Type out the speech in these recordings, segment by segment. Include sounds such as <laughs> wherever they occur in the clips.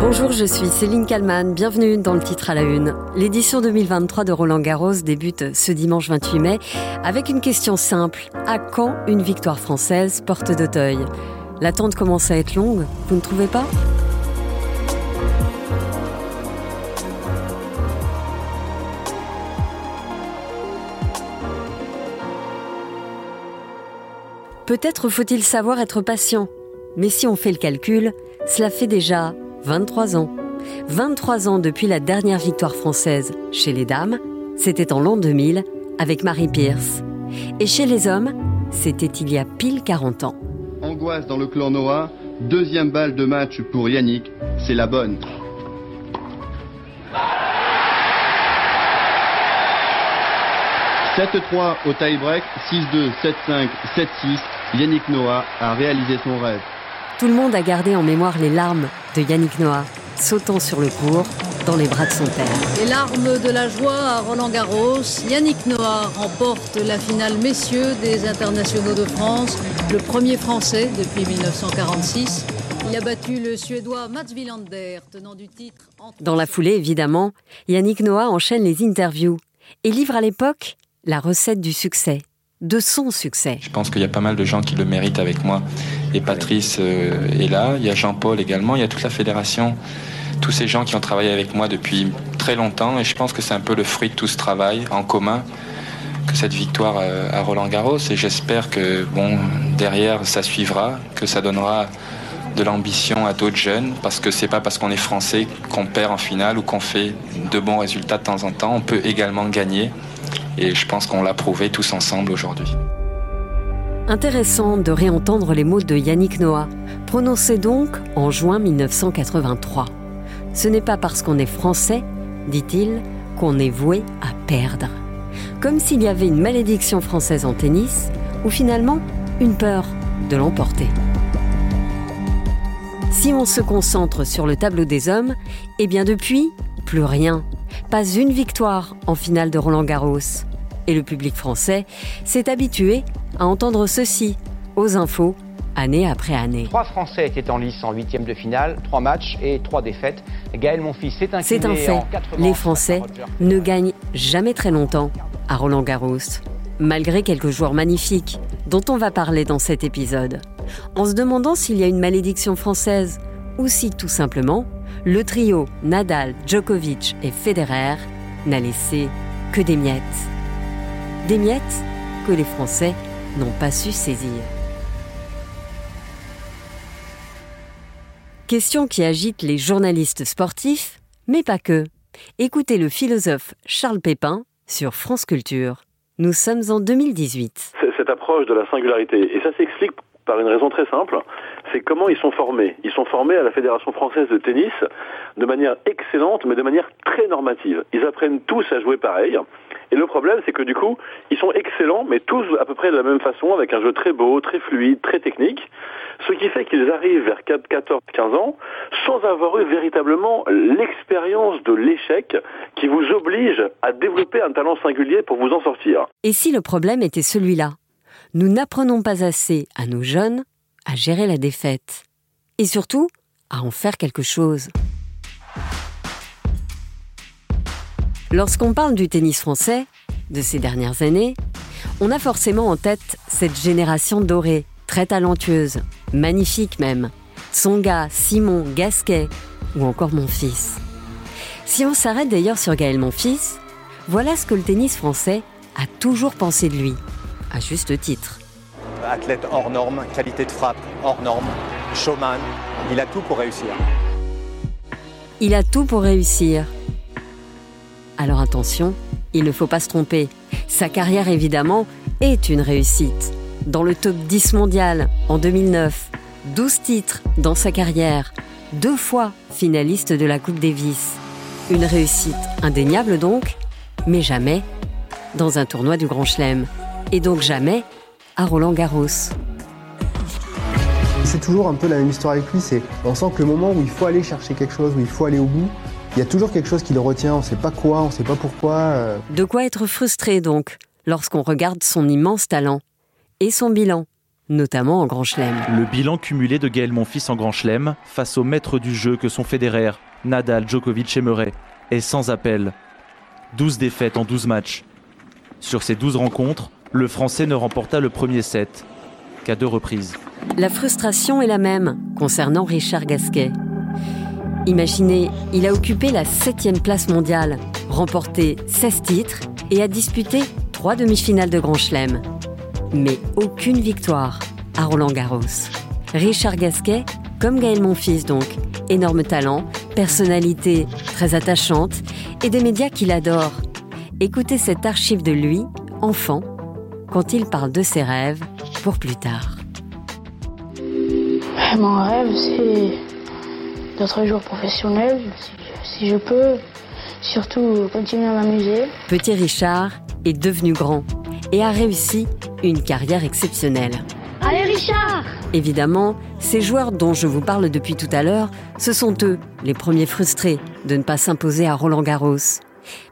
Bonjour, je suis Céline Kalman. Bienvenue dans le titre à la une. L'édition 2023 de Roland Garros débute ce dimanche 28 mai avec une question simple. À quand une victoire française porte d'Auteuil? L'attente commence à être longue, vous ne trouvez pas? Peut-être faut-il savoir être patient. Mais si on fait le calcul, cela fait déjà 23 ans. 23 ans depuis la dernière victoire française chez les dames, c'était en l'an 2000 avec Marie Pierce. Et chez les hommes, c'était il y a pile 40 ans. Angoisse dans le clan Noah, deuxième balle de match pour Yannick, c'est la bonne. « 7-3 au tie-break, 6-2, 7-5, 7-6. Yannick Noah a réalisé son rêve. Tout le monde a gardé en mémoire les larmes de Yannick Noah, sautant sur le cours dans les bras de son père. Les larmes de la joie à Roland Garros. Yannick Noah remporte la finale messieurs des internationaux de France, le premier français depuis 1946. Il a battu le Suédois Mats Wilander, tenant du titre. Dans la foulée, évidemment, Yannick Noah enchaîne les interviews et livre à l'époque la recette du succès de son succès. Je pense qu'il y a pas mal de gens qui le méritent avec moi. Et Patrice euh, est là, il y a Jean-Paul également, il y a toute la fédération, tous ces gens qui ont travaillé avec moi depuis très longtemps. Et je pense que c'est un peu le fruit de tout ce travail en commun que cette victoire euh, à Roland Garros. Et j'espère que bon, derrière, ça suivra, que ça donnera de l'ambition à d'autres jeunes, parce que c'est pas parce qu'on est français qu'on perd en finale ou qu'on fait de bons résultats de temps en temps. On peut également gagner. Et je pense qu'on l'a prouvé tous ensemble aujourd'hui. Intéressant de réentendre les mots de Yannick Noah, prononcés donc en juin 1983. Ce n'est pas parce qu'on est français, dit-il, qu'on est voué à perdre. Comme s'il y avait une malédiction française en tennis, ou finalement une peur de l'emporter. Si on se concentre sur le tableau des hommes, eh bien depuis, plus rien. Pas une victoire en finale de Roland Garros. Et le public français s'est habitué à entendre ceci aux infos année après année. Trois Français étaient en lice en huitième de finale, trois matchs et trois défaites. Gaël Monfils s'est incliné C'est un fait. Les Français ne gagnent jamais très longtemps à Roland Garros, malgré quelques joueurs magnifiques dont on va parler dans cet épisode. En se demandant s'il y a une malédiction française ou si tout simplement le trio Nadal, Djokovic et Federer n'a laissé que des miettes. Des miettes que les Français n'ont pas su saisir. Question qui agite les journalistes sportifs, mais pas que. Écoutez le philosophe Charles Pépin sur France Culture. Nous sommes en 2018. Cette approche de la singularité, et ça s'explique par une raison très simple, c'est comment ils sont formés. Ils sont formés à la Fédération française de tennis de manière excellente, mais de manière très normative. Ils apprennent tous à jouer pareil. Et le problème, c'est que du coup, ils sont excellents, mais tous à peu près de la même façon, avec un jeu très beau, très fluide, très technique. Ce qui fait qu'ils arrivent vers 14, 15 ans sans avoir eu véritablement l'expérience de l'échec qui vous oblige à développer un talent singulier pour vous en sortir. Et si le problème était celui-là? Nous n'apprenons pas assez à nos jeunes à gérer la défaite et surtout à en faire quelque chose. Lorsqu'on parle du tennis français, de ces dernières années, on a forcément en tête cette génération dorée, très talentueuse, magnifique même. Tsonga, Simon, Gasquet ou encore mon fils. Si on s'arrête d'ailleurs sur Gaël Monfils, voilà ce que le tennis français a toujours pensé de lui à juste titre. Athlète hors norme, qualité de frappe hors norme, showman, il a tout pour réussir. Il a tout pour réussir. Alors attention, il ne faut pas se tromper. Sa carrière évidemment est une réussite. Dans le top 10 mondial en 2009, 12 titres dans sa carrière, deux fois finaliste de la Coupe Davis. Une réussite indéniable donc, mais jamais dans un tournoi du Grand Chelem et donc jamais à Roland Garros. C'est toujours un peu la même histoire avec lui, c'est on sent que le moment où il faut aller chercher quelque chose, où il faut aller au bout, il y a toujours quelque chose qui le retient, on ne sait pas quoi, on ne sait pas pourquoi. Euh. De quoi être frustré donc lorsqu'on regarde son immense talent et son bilan. notamment en Grand Chelem. Le bilan cumulé de Gaël Monfils en Grand Chelem, face aux maîtres du jeu que sont Federer, Nadal, Djokovic et Murray, est sans appel. 12 défaites en 12 matchs. Sur ces 12 rencontres, le Français ne remporta le premier set qu'à deux reprises. La frustration est la même concernant Richard Gasquet. Imaginez, il a occupé la septième place mondiale, remporté 16 titres et a disputé trois demi-finales de Grand Chelem. Mais aucune victoire à Roland Garros. Richard Gasquet, comme Gaël Monfils donc, énorme talent, personnalité très attachante et des médias qu'il adore. Écoutez cette archive de lui, enfant, quand il parle de ses rêves pour plus tard. Mon rêve, c'est d'être joueur professionnel, si, je peux, surtout continuer à m'amuser. Petit Richard est devenu grand et a réussi une carrière exceptionnelle. Allez Richard Évidemment, ces joueurs dont je vous parle depuis tout à l'heure, ce sont eux, les premiers frustrés de ne pas s'imposer à Roland Garros.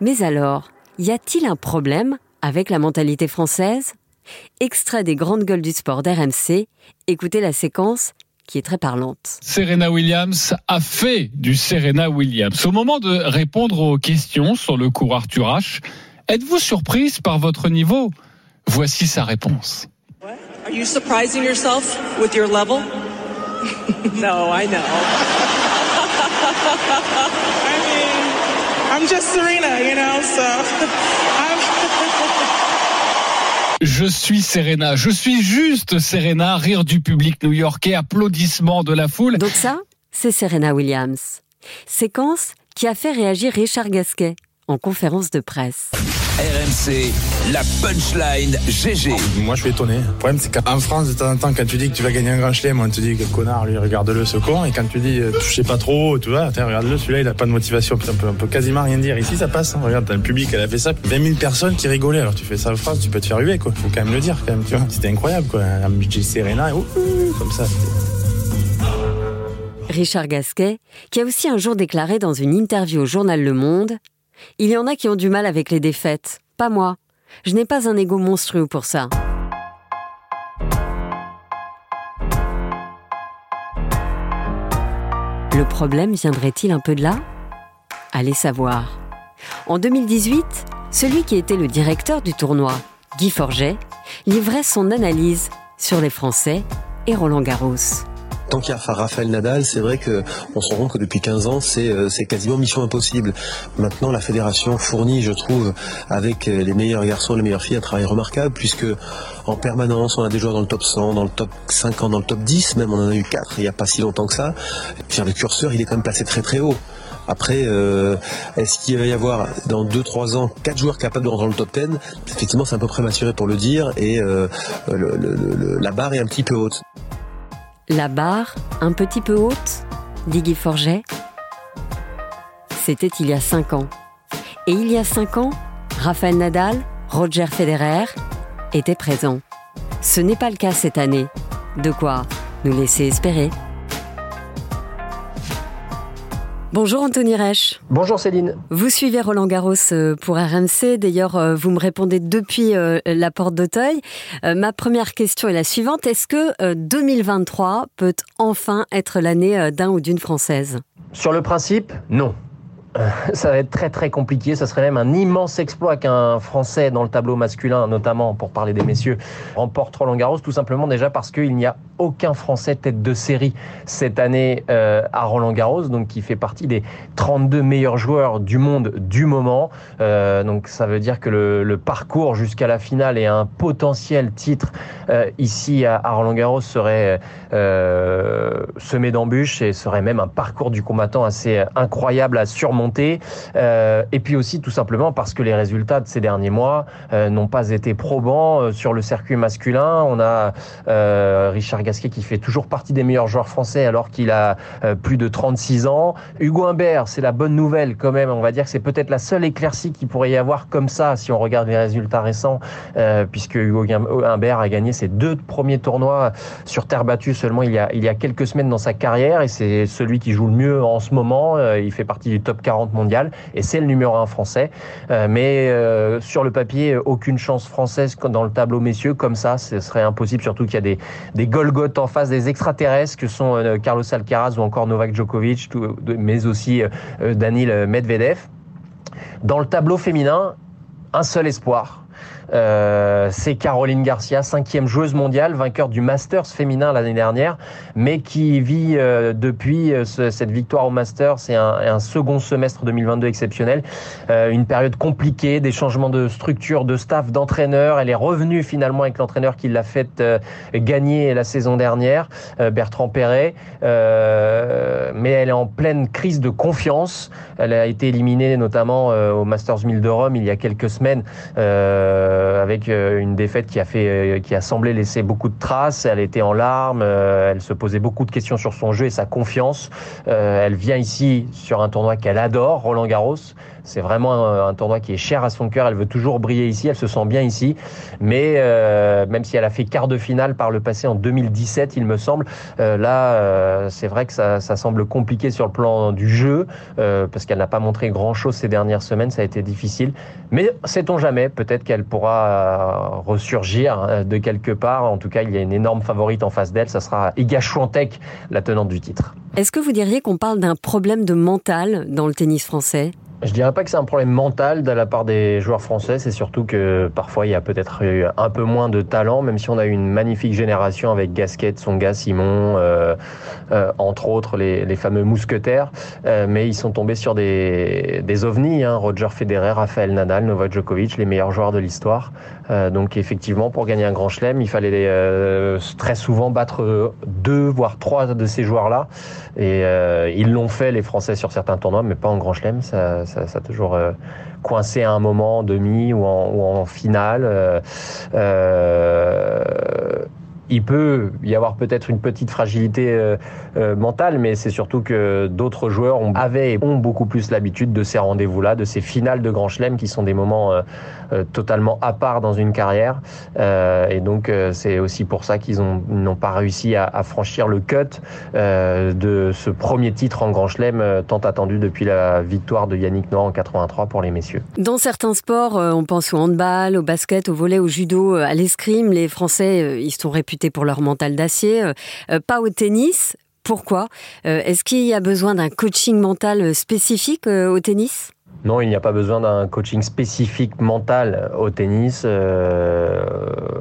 Mais alors, y a-t-il un problème avec la mentalité française Extrait des grandes gueules du sport d'RMC, écoutez la séquence qui est très parlante. Serena Williams a fait du Serena Williams. Au moment de répondre aux questions sur le cours Arthur H, êtes-vous surprise par votre niveau? Voici sa réponse. Are you surprising yourself with your level? <laughs> no, I know. <laughs> I mean, I'm just Serena, you know, so <laughs> Je suis Serena, je suis juste Serena, rire du public new-yorkais, applaudissements de la foule. Donc ça, c'est Serena Williams. Séquence qui a fait réagir Richard Gasquet en conférence de presse. RMC, la punchline GG. Moi, je suis étonné. Le problème, c'est qu'en France, de temps en temps, quand tu dis que tu vas gagner un grand chelem, on te dit que connard, lui, regarde-le, ce con. Et quand tu dis, tu sais pas trop, tu vois, regarde-le, celui-là, il a pas de motivation. on peut, on peut quasiment rien dire. Ici, ça passe. Hein. Regarde, t'as le public, elle a fait ça. 20 000 personnes qui rigolaient. Alors, tu fais ça en France, tu peux te faire huer, quoi. Faut quand même le dire, quand même, tu vois. C'était incroyable, quoi. Un budget Serena, comme ça. Richard Gasquet, qui a aussi un jour déclaré dans une interview au journal Le Monde Il y en a qui ont du mal avec les défaites, pas moi. Je n'ai pas un ego monstrueux pour ça. Le problème viendrait-il un peu de là? Allez savoir. En 2018, celui qui était le directeur du tournoi, Guy Forget, livrait son analyse sur les Français et Roland Garros tant qu'il y a Raphaël Nadal, c'est vrai qu'on se rend compte que depuis 15 ans, euh, c'est quasiment mission impossible. Maintenant, la fédération fournit, je trouve, avec euh, les meilleurs garçons les meilleures filles, un travail remarquable, puisque en permanence, on a des joueurs dans le top 100, dans le top 50, dans le top 10, même on en a eu 4 il n'y a pas si longtemps que ça. Le curseur, il est quand même placé très très haut. Après, euh, est-ce qu'il va y avoir dans 2-3 ans 4 joueurs capables de rentrer dans le top 10 Effectivement, c'est un peu prématuré pour le dire et la barre est un petit peu haute. La barre, un petit peu haute, dit Guy Forget. C'était il y a cinq ans. Et il y a cinq ans, Raphaël Nadal, Roger Federer étaient présents. Ce n'est pas le cas cette année. De quoi nous laisser espérer. Bonjour Anthony Reich. Bonjour Céline. Vous suivez Roland Garros euh, pour RMC. D'ailleurs, euh, vous me répondez depuis euh, la porte d'Auteuil. Ma première question est la suivante. Est-ce que 2023 peut enfin être l'année d'un ou d'une Française? Sur le principe, non. <laughs> ça va être très très compliqué. Ça serait même un immense exploit qu'un Français dans le tableau masculin, notamment pour parler des messieurs, remporte Roland Garros, tout simplement déjà parce qu'il n'y a aucun Français tête de série cette année euh, à Roland Garros, donc qui fait partie des 32 meilleurs joueurs du monde du moment. Euh, donc ça veut dire que le, parcours jusqu'à la finale et un potentiel titre euh, ici à, Roland Garros serait semé d'embûches et serait même un parcours du combattant assez incroyable à surmonter. et puis aussi tout simplement parce que les résultats de ces derniers mois n'ont pas été probants sur le circuit masculin. On a Richard Gasquet qui fait toujours partie des meilleurs joueurs français alors qu'il a euh, plus de 36 ans. Hugo Humbert, c'est la bonne nouvelle quand même. On va dire que c'est peut-être la seule éclaircie qu'il pourrait y avoir comme ça si on regarde les résultats récents, euh, puisque Hugo Humbert a gagné ses deux premiers tournois sur terre battue seulement il y a, il y a quelques semaines dans sa carrière et c'est celui qui joue le mieux en ce moment. Euh, il fait partie du top 40 mondial et c'est le numéro 1 français. Euh, mais euh, sur le papier, aucune chance française dans le tableau messieurs comme ça, ce serait impossible, surtout qu'il y a des, des En face, des extraterrestres que sont Carlos Alcaraz ou encore Novak Djokovic, mais aussi Danil Medvedev. Dans le tableau féminin, un seul espoir, euh, c'est Caroline Garcia, cinquième joueuse mondiale, vainqueur du Masters féminin l'année dernière, mais qui vit euh, depuis euh, cette victoire au Masters et un, un, second semestre 2022 exceptionnel, une période compliquée, des changements de structure, de staff, d'entraîneur. Elle est revenue finalement avec l'entraîneur qui l'a fait gagner la saison dernière, Bertrand Perret, mais elle est en pleine crise de confiance. Elle a été éliminée notamment au Masters 1000 de Rome il y a quelques semaines. Euh, avec euh, une défaite qui a fait, euh, qui a semblé laisser beaucoup de traces. Elle était en larmes, elle se posait beaucoup de questions sur son jeu et sa confiance. elle vient ici sur un tournoi qu'elle adore, Roland Garros. C'est vraiment un, tournoi qui est cher à son cœur. Elle veut toujours briller ici. Elle se sent bien ici. Mais euh, même si elle a fait quart de finale par le passé en 2017, il me semble, euh, là, euh, c'est vrai que ça, ça, semble compliqué sur le plan du jeu parce qu'elle n'a pas montré grand-chose ces dernières semaines. Ça a été difficile. Mais sait-on jamais Peut-être qu'elle pourra ressurgir de quelque part. En tout cas, il y a une énorme favorite en face d'elle. Ça sera Iga Swiatek, la tenante du titre. Est-ce que vous diriez qu'on parle d'un problème de mental dans le tennis français? Je dirais pas que c'est un problème mental de la part des joueurs français, c'est surtout que parfois il y a peut-être eu un peu moins de talent, même si on a eu une magnifique génération avec Gasquet, Songa, Simon, euh, euh, entre autres les, les fameux mousquetaires, euh, mais ils sont tombés sur des, des ovnis, hein, Roger Federer, Rafael Nadal, Novak Djokovic, les meilleurs joueurs de l'histoire. Euh, donc effectivement, pour gagner un grand chelem, il fallait euh, très souvent battre deux, voire trois de ces joueurs-là, et ils l'ont fait les Français sur certains tournois, mais pas en grand chelem. Ça a toujours euh, coincé à un moment en demi ou en, finale. Euh, euh il peut y avoir peut-être une petite fragilité euh, euh, mentale, mais c'est surtout que d'autres joueurs ont, avaient et ont beaucoup plus l'habitude de ces rendez-vous-là, de ces finales de Grand Chelem qui sont des moments euh, totalement à part dans une carrière. et donc c'est aussi pour ça qu'ils n'ont pas réussi à, franchir le cut de ce premier titre en Grand Chelem tant attendu depuis la victoire de Yannick Noah en 83 pour les messieurs. Dans certains sports, on pense au handball, au basket, au volet, au judo, à l'escrime, les Français, ils sont réputés pour leur mental d'acier, euh, euh, pas au tennis. Pourquoi? Euh, Est-ce qu'il y a besoin d'un coaching mental spécifique au tennis? Non, il n'y a pas besoin d'un coaching spécifique mental au tennis. Euh,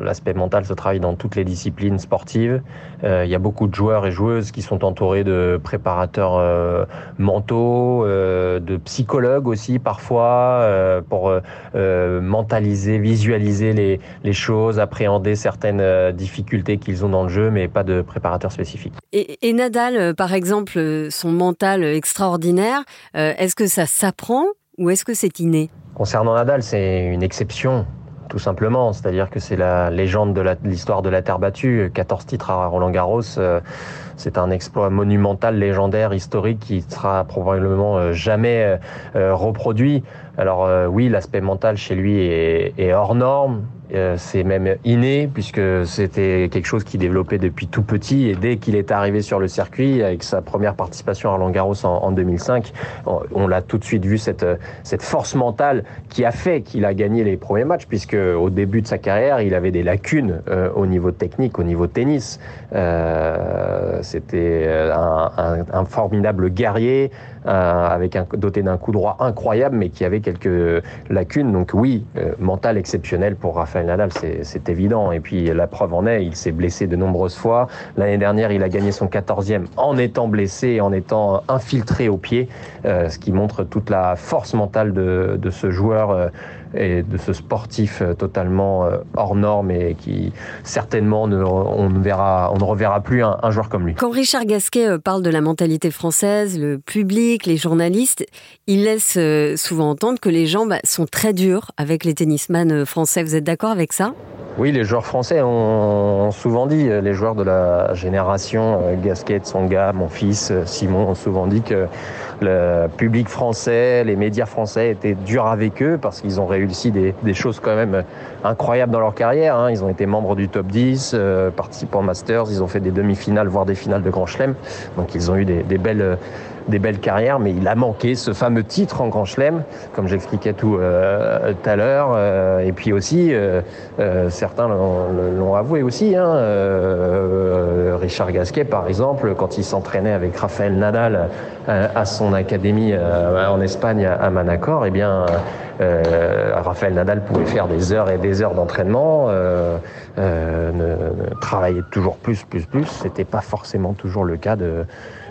L'aspect mental se travaille dans toutes les disciplines sportives. Euh, il y a beaucoup de joueurs et joueuses qui sont entourés de préparateurs euh, mentaux, de psychologues aussi parfois, pour mentaliser, visualiser les, choses, appréhender certaines difficultés qu'ils ont dans le jeu, mais pas de préparateur spécifique. Et Nadal, par exemple, son mental extraordinaire, est-ce que ça s'apprend ou est-ce que c'est inné? Concernant Nadal, c'est une exception, tout simplement. C'est-à-dire que c'est la légende de l'histoire de la terre battue. 14 titres à Roland Garros, euh, c'est un exploit monumental, légendaire, historique, qui sera probablement euh, jamais euh, reproduit. Alors oui, l'aspect mental chez lui est, est hors norme. Euh, c'est même inné puisque c'était quelque chose qu'il développait depuis tout petit et dès qu'il est arrivé sur le circuit avec sa première participation à Roland Garros en, 2005, on, l'a tout de suite vu cette cette force mentale qui a fait qu'il a gagné les premiers matchs puisque au début de sa carrière il avait des lacunes euh, au niveau technique, au niveau tennis. Euh, c'était un, un, un, formidable guerrier avec un doté d'un coup droit incroyable mais qui avait quelques lacunes. Donc oui, mental exceptionnel pour Rafael Nadal, c'est évident. Et puis la preuve en est, il s'est blessé de nombreuses fois. L'année dernière, il a gagné son 14e en étant blessé en étant infiltré au pied, euh, ce qui montre toute la force mentale de, ce joueur. Euh, et de ce sportif totalement hors norme et qui certainement ne, on, ne verra, on ne reverra plus un, un joueur comme lui. Quand Richard Gasquet parle de la mentalité française, le public, les journalistes, il laisse souvent entendre que les gens bah, sont très durs avec les tennisman français. Vous êtes d'accord avec ça? Oui, les joueurs français ont souvent dit, euh, les joueurs de la génération euh, Gasquet, Tsonga, mon fils, euh, Simon, ont souvent dit que le public français, les médias français étaient durs avec eux parce qu'ils ont réussi des, choses quand même incroyables dans leur carrière. Hein. Ils ont été membres du top 10, participants Masters, ils ont fait des demi-finales, voire des finales de Grand Chelem. Donc ils ont eu des belles des belles carrières, mais il a manqué ce fameux titre en Grand Chelem, comme j'expliquais tout euh, à l'heure. Euh, et puis aussi, euh, certains l'ont avoué aussi. Hein, Richard Gasquet, par exemple, quand il s'entraînait avec Raphaël Nadal à son académie en Espagne à Manacor, eh bien, Raphaël Nadal pouvait faire des heures et des heures d'entraînement, travailler toujours plus, plus, plus. C'était pas forcément toujours le cas de euh,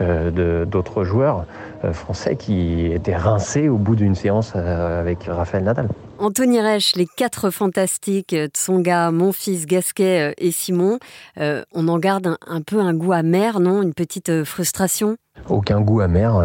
d'autres joueurs euh, français qui étaient rincés au bout d'une séance euh, avec Raphaël Nadal. Anthony Reich, les quatre fantastiques, Tsonga, mon fils Gasquet et Simon, on en garde un, peu un goût amer, non? Une petite frustration? Aucun goût amer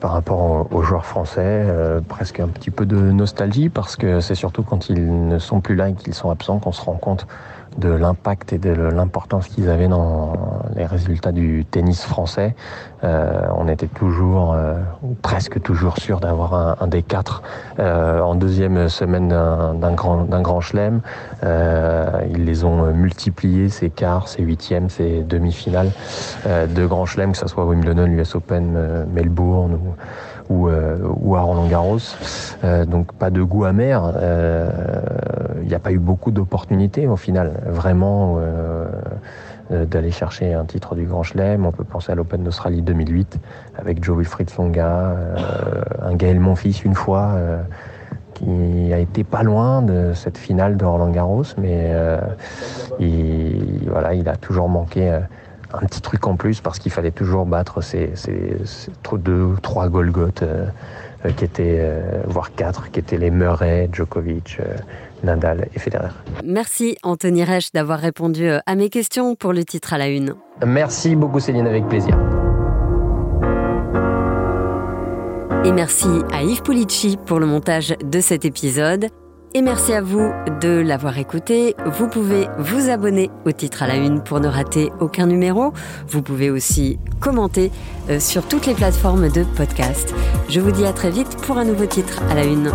par rapport aux, joueurs français, presque un petit peu de nostalgie parce que c'est surtout quand ils ne sont plus là et qu'ils sont absents qu'on se rend compte de l'impact et de l'importance qu'ils avaient dans les résultats du tennis français. Euh, on était toujours, euh, presque toujours sûr d'avoir un, des quatre euh, en deuxième semaine d'un grand, d'un grand chelem. Euh, ils les ont multipliés, ces quarts, ces huitièmes, ces demi-finales de grand chelem, que ce soit Wimbledon, l'US Open, Melbourne ou ou, euh, à Roland Garros. Euh, donc pas de goût amer. Il euh, n'y a pas eu beaucoup d'opportunités au final, vraiment d'aller chercher un titre du Grand Chelem. On peut penser à l'Open d'Australie 2008 avec Joe Wilfried Songa, un Gaël Monfils une fois qui a été pas loin de cette finale de Roland Garros, mais il a toujours manqué un petit truc en plus parce qu'il fallait toujours battre ces, ces, deux, trois Golgoth euh, euh, qui étaient, euh, voire quatre, qui étaient les Murray, Djokovic, Nadal et Federer. Merci Anthony Reich d'avoir répondu à mes questions pour le titre à la une. Merci beaucoup Céline, avec plaisir. Et merci à Yves Pulici pour le montage de cet épisode. Et merci à vous de l'avoir écouté. Vous pouvez vous abonner au titre à la une pour ne rater aucun numéro. Vous pouvez aussi commenter euh, sur toutes les plateformes de podcast. Je vous dis à très vite pour un nouveau titre à la une.